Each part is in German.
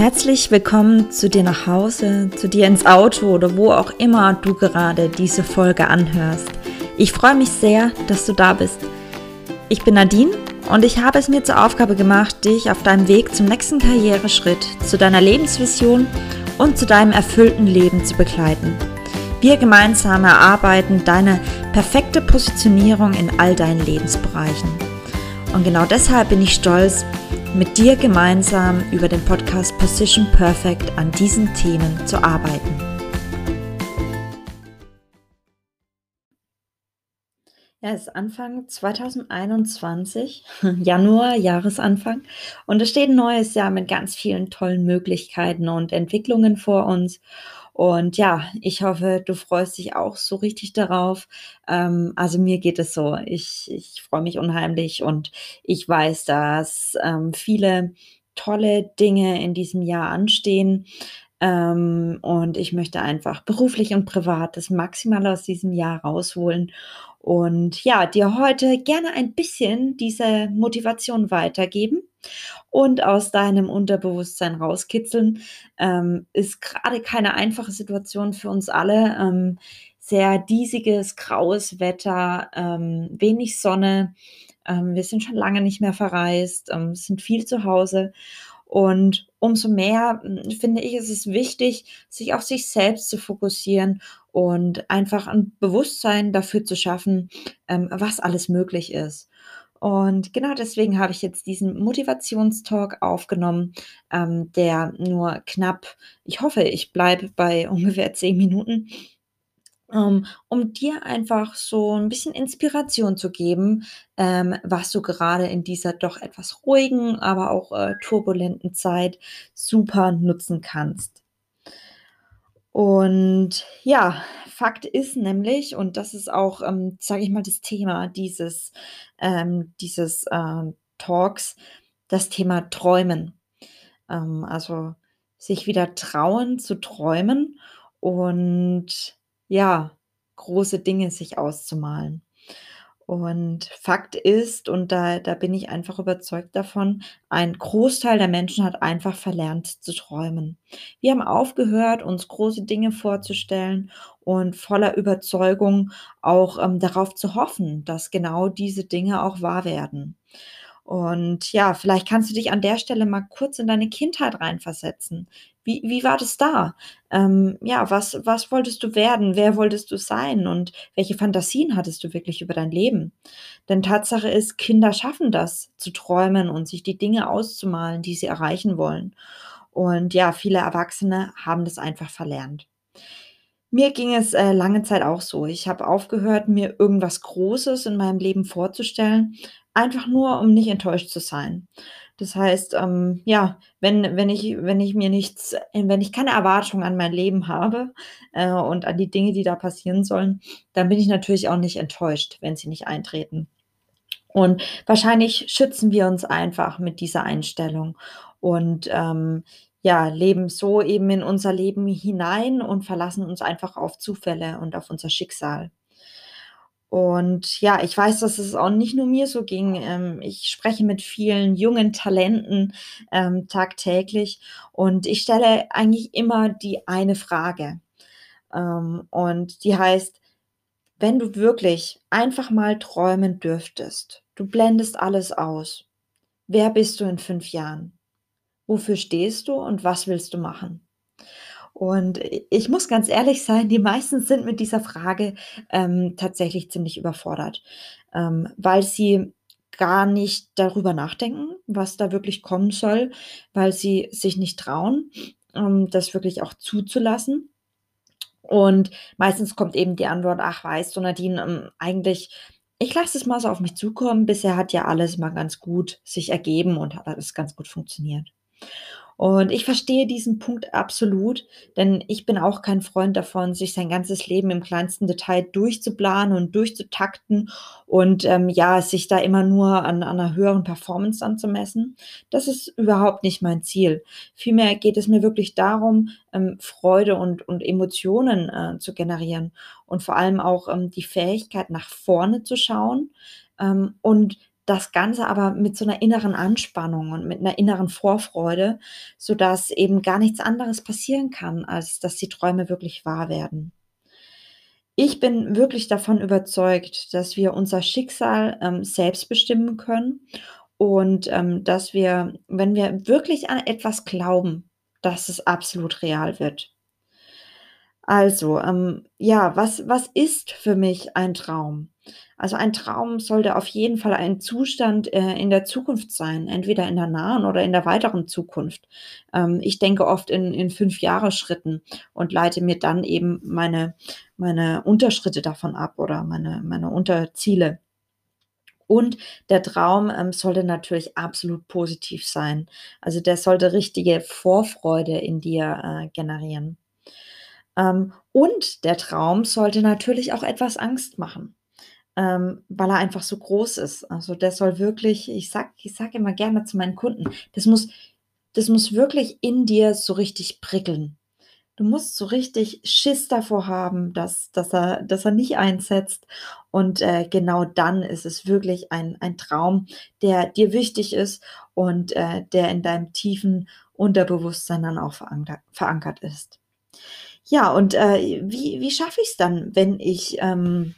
Herzlich willkommen zu dir nach Hause, zu dir ins Auto oder wo auch immer du gerade diese Folge anhörst. Ich freue mich sehr, dass du da bist. Ich bin Nadine und ich habe es mir zur Aufgabe gemacht, dich auf deinem Weg zum nächsten Karriereschritt, zu deiner Lebensvision und zu deinem erfüllten Leben zu begleiten. Wir gemeinsam erarbeiten deine perfekte Positionierung in all deinen Lebensbereichen. Und genau deshalb bin ich stolz, mit dir gemeinsam über den Podcast Position Perfect an diesen Themen zu arbeiten. Ja, es ist Anfang 2021, Januar, Jahresanfang. Und es steht ein neues Jahr mit ganz vielen tollen Möglichkeiten und Entwicklungen vor uns. Und ja, ich hoffe, du freust dich auch so richtig darauf. Ähm, also mir geht es so. Ich, ich freue mich unheimlich und ich weiß, dass ähm, viele tolle Dinge in diesem Jahr anstehen. Ähm, und ich möchte einfach beruflich und privat das Maximale aus diesem Jahr rausholen. Und ja, dir heute gerne ein bisschen diese Motivation weitergeben und aus deinem Unterbewusstsein rauskitzeln. Ähm, ist gerade keine einfache Situation für uns alle. Ähm, sehr diesiges, graues Wetter, ähm, wenig Sonne. Ähm, wir sind schon lange nicht mehr verreist, ähm, sind viel zu Hause. Und umso mehr hm, finde ich, ist es wichtig, sich auf sich selbst zu fokussieren und einfach ein Bewusstsein dafür zu schaffen, ähm, was alles möglich ist. Und genau deswegen habe ich jetzt diesen Motivationstalk aufgenommen, ähm, der nur knapp, ich hoffe, ich bleibe bei ungefähr zehn Minuten, ähm, um dir einfach so ein bisschen Inspiration zu geben, ähm, was du gerade in dieser doch etwas ruhigen, aber auch äh, turbulenten Zeit super nutzen kannst. Und ja, Fakt ist nämlich, und das ist auch, ähm, sage ich mal, das Thema dieses, ähm, dieses ähm, Talks, das Thema Träumen. Ähm, also sich wieder trauen zu träumen und ja, große Dinge sich auszumalen. Und Fakt ist, und da da bin ich einfach überzeugt davon, ein Großteil der Menschen hat einfach verlernt zu träumen. Wir haben aufgehört, uns große Dinge vorzustellen und voller Überzeugung auch, ähm, darauf zu hoffen, dass genau diese Dinge auch wahr werden. Und ja, vielleicht kannst du dich an der Stelle mal kurz in deine Kindheit reinversetzen. Wie wie war das da? Ähm, ja, was was wolltest du werden? Wer wolltest du sein? Und welche Fantasien hattest du wirklich über dein Leben? Denn Tatsache ist, Kinder schaffen das, zu träumen und sich die Dinge auszumalen, die sie erreichen wollen. Und ja, viele Erwachsene haben das einfach verlernt. Mir ging es, äh, lange Zeit auch so. Ich habe aufgehört, mir irgendwas Großes in meinem Leben vorzustellen, einfach nur, um nicht enttäuscht zu sein. Das heißt, ähm, ja, wenn wenn ich wenn ich mir nichts äh, wenn ich keine Erwartung an mein Leben habe, äh, und an die Dinge, die da passieren sollen, dann bin ich natürlich auch nicht enttäuscht, wenn sie nicht eintreten. Und wahrscheinlich schützen wir uns einfach mit dieser Einstellung und, ähm, ja, leben so eben in unser Leben hinein und verlassen uns einfach auf Zufälle und auf unser Schicksal. Und ja, ich weiß, dass es auch nicht nur mir so ging. Ähm, ich spreche mit vielen jungen Talenten, ähm, tagtäglich und ich stelle eigentlich immer die eine Frage. Ähm, und die heißt: „Wenn du wirklich einfach mal träumen dürftest, du blendest alles aus. Wer bist du in 5 Jahren? Wofür stehst du und was willst du machen?“ Und ich muss ganz ehrlich sein, die meisten sind mit dieser Frage, ähm, tatsächlich ziemlich überfordert, ähm, weil sie gar nicht darüber nachdenken, was da wirklich kommen soll, weil sie sich nicht trauen, ähm, das wirklich auch zuzulassen. Und meistens kommt eben die Antwort: „Ach, weißt du, Nadine, ähm, eigentlich ich lasse es mal so auf mich zukommen. Bisher hat ja alles mal ganz gut sich ergeben und hat alles ganz gut funktioniert.“ Und ich verstehe diesen Punkt absolut, denn ich bin auch kein Freund davon, sich sein ganzes Leben im kleinsten Detail durchzuplanen und durchzutakten und, ähm, ja, sich da immer nur an an 'ner höheren Performance anzumessen. Das ist überhaupt nicht mein Ziel. Vielmehr geht es mir wirklich darum, ähm, Freude und und Emotionen, äh, zu generieren und vor allem auch, ähm, die Fähigkeit, nach vorne zu schauen, ähm, und das Ganze aber mit so 'ner inneren Anspannung und mit 'ner inneren Vorfreude, sodass eben gar nichts anderes passieren kann, als dass die Träume wirklich wahr werden. Ich bin wirklich davon überzeugt, dass wir unser Schicksal, ähm, selbst bestimmen können und, ähm, dass wir, wenn wir wirklich an etwas glauben, dass es absolut real wird. Also, ähm, ja, was was ist für mich ein Traum? Also, ein Traum sollte auf jeden Fall ein Zustand, äh, in der Zukunft sein, entweder in der nahen oder in der weiteren Zukunft. Ähm, ich denke oft in in Fünfjahresschritten und leite mir dann eben meine meine Unterschritte davon ab oder meine meine Unterziele. Und der Traum, ähm, sollte natürlich absolut positiv sein. Also, der sollte richtige Vorfreude in dir, äh, generieren. Ähm, und der Traum sollte natürlich auch etwas Angst machen, ähm, weil er einfach so groß ist. Also, der soll wirklich ich sage ich sage immer gerne zu meinen Kunden: „Das muss das muss wirklich in dir so richtig prickeln.“ Du musst so richtig Schiss davor haben, dass dass er dass er nicht einsetzt und, äh, genau dann ist es wirklich ein ein Traum, der dir wichtig ist und, äh, der in deinem tiefen Unterbewusstsein dann auch verankert verankert ist. Ja, und, äh, wie wie schaffe ich's dann, wenn ich, ähm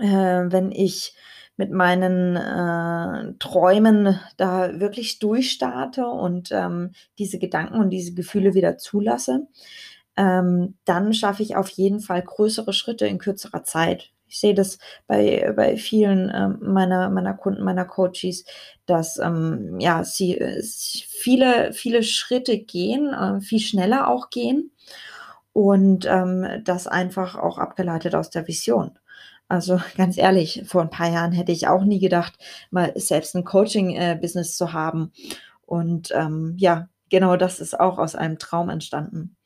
äh, wenn ich mit meinen, äh, Träumen da wirklich durchstarte und, ähm, diese Gedanken und diese Gefühle wieder zulasse? Ähm, dann schaffe ich auf jeden Fall größere Schritte in kürzerer Zeit. Ich sehe das bei bei vielen, ähm, meiner meiner Kunden, meiner Coaches, dass, ähm, ja, sie, äh, s viele viele Schritte gehen, äh, viel schneller auch gehen und, ähm, das einfach auch abgeleitet aus der Vision. Also, ganz ehrlich, vor 'n paar Jahren hätte ich auch nie gedacht, mal selbst 'n Coaching, äh, zu haben. Und, ähm, ja, genau das ist auch aus einem Traum entstanden.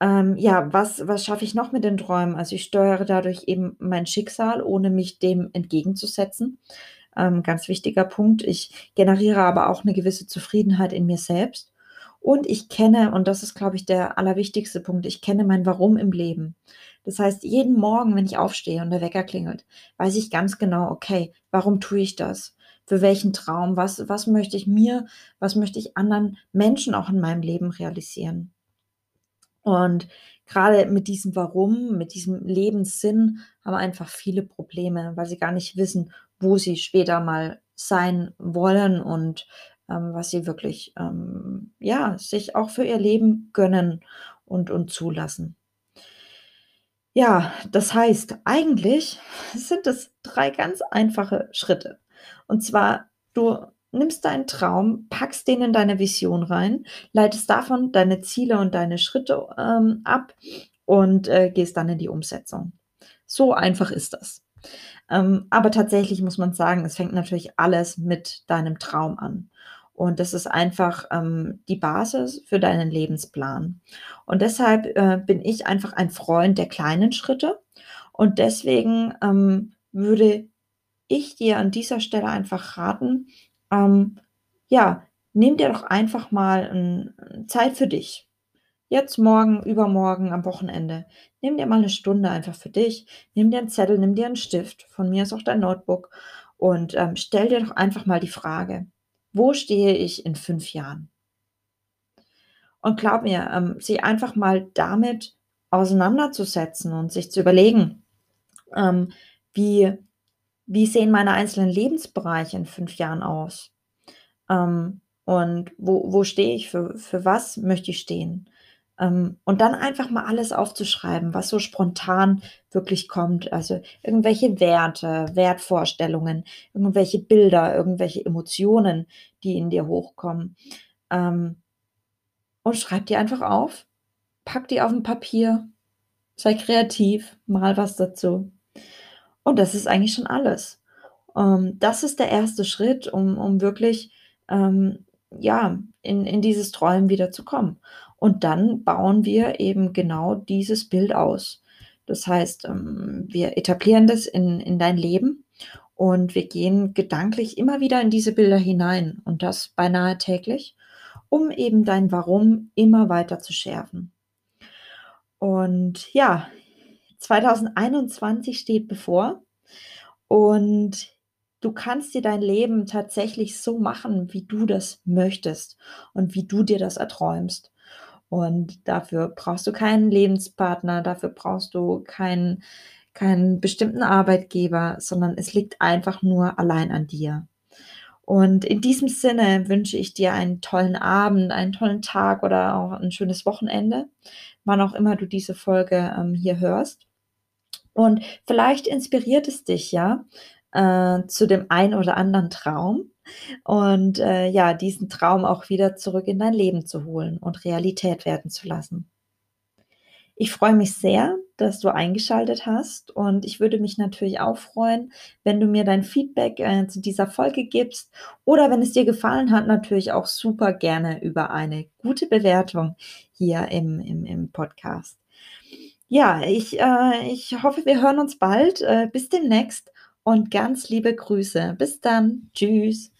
Ähm, ja, was was schaffe ich noch mit den Träumen? Also, ich steuere dadurch eben mein Schicksal, ohne mich dem entgegenzusetzen. Ähm, ganz wichtiger Punkt. Ich generiere aber auch 'ne gewisse Zufriedenheit in mir selbst. Und ich kenne und das ist, glaube ich, der allerwichtigste Punkt, ich kenne mein Warum im Leben. Das heißt, jeden Morgen, wenn ich aufstehe und der Wecker klingelt, weiß ich ganz genau: „Okay, warum tue ich das? Für welchen Traum? Was was möchte ich mir was möchte ich anderen Menschen auch in meinem Leben realisieren?“ Und grade mit diesem Warum, mit diesem Lebenssinn haben einfach viele Probleme, weil sie gar nicht wissen, wo sie später mal sein wollen und, ähm, was sie wirklich, ähm, ja, sich auch für ihr Leben gönnen und und zulassen. Ja, das heißt, eigentlich sind es 3 ganz einfache Schritte. Und zwar, du nimmst deinen Traum, packst den in deine Vision rein, leitest davon deine Ziele und deine Schritte, ähm, ab und, äh, gehst dann in die Umsetzung. So einfach ist das. Ähm, aber tatsächlich muss man sagen, es fängt natürlich alles mit deinem Traum an. Und das ist einfach, ähm, die Basis für deinen Lebensplan. Und deshalb, äh, bin ich einfach ein Freund der kleinen Schritte und deswegen, ähm, würde ich dir an dieser Stelle einfach raten, ähm, ja, nimm dir doch einfach mal 'n 'n Zeit für dich. Jetzt morgen, übermorgen, am Wochenende. Nimm dir mal 'ne Stunde einfach für dich. Nimm dir 'n Zettel, nimm dir 'n Stift, von mir aus auch dein Notebook und, ähm, stell dir doch einfach mal die Frage: „Wo stehe ich in 5 Jahren?“ Und glaube mir, ähm, sich einfach mal damit auseinanderzusetzen und sich zu überlegen, ähm, wie wie sehen meine einzelnen Lebensbereiche in 5 Jahren aus? Ähm, und wo wo stehe ich? Für für was möchte ich stehen? Ähm, und dann einfach mal alles aufzuschreiben, was so spontan wirklich kommt. Also, irgendwelche Werte, Wertvorstellungen, irgendwelche Bilder, irgendwelche Emotionen, die in dir hochkommen. Ähm und schreib die einfach auf. Pack die auf'n Papier. Sei kreativ, mal was dazu. Und das ist eigentlich schon alles. Ähm, das ist der 1. Schritt, um um wirklich, ja, in in dieses Träumen wieder zu kommen. Und dann bauen wir eben genau dieses Bild aus. Das heißt, ähm, wir etablieren das in in dein Leben und wir gehen gedanklich immer wieder in diese Bilder hinein und das beinahe täglich, um eben dein Warum immer weiter zu schärfen. Und ja, 2021 steht bevor und du kannst dir dein Leben tatsächlich so machen, wie du das möchtest und wie du dir das erträumst. Und dafür brauchst du keinen Lebenspartner, dafür brauchst du keinen keinen bestimmten Arbeitgeber, sondern es liegt einfach nur allein an dir. Und in diesem Sinne wünsche ich dir einen tollen Abend, einen tollen Tag oder auch ein schönes Wochenende, wann auch immer du diese Folge ähm, hier hörst. Und vielleicht inspiriert es dich ja äh, zu dem einen oder anderen Traum und äh, ja, diesen Traum auch wieder zurück in dein Leben zu holen und Realität werden zu lassen. Ich freue mich sehr, dass du eingeschaltet hast und ich würde mich natürlich auch freuen, wenn du mir dein Feedback äh, zu dieser Folge gibst oder wenn es dir gefallen hat, natürlich auch super gerne über eine gute Bewertung hier im, im, im Podcast. Ja, ich, äh, ich hoffe, wir hören uns bald. Äh, bis demnächst und ganz liebe Grüße. Bis dann. Tschüss.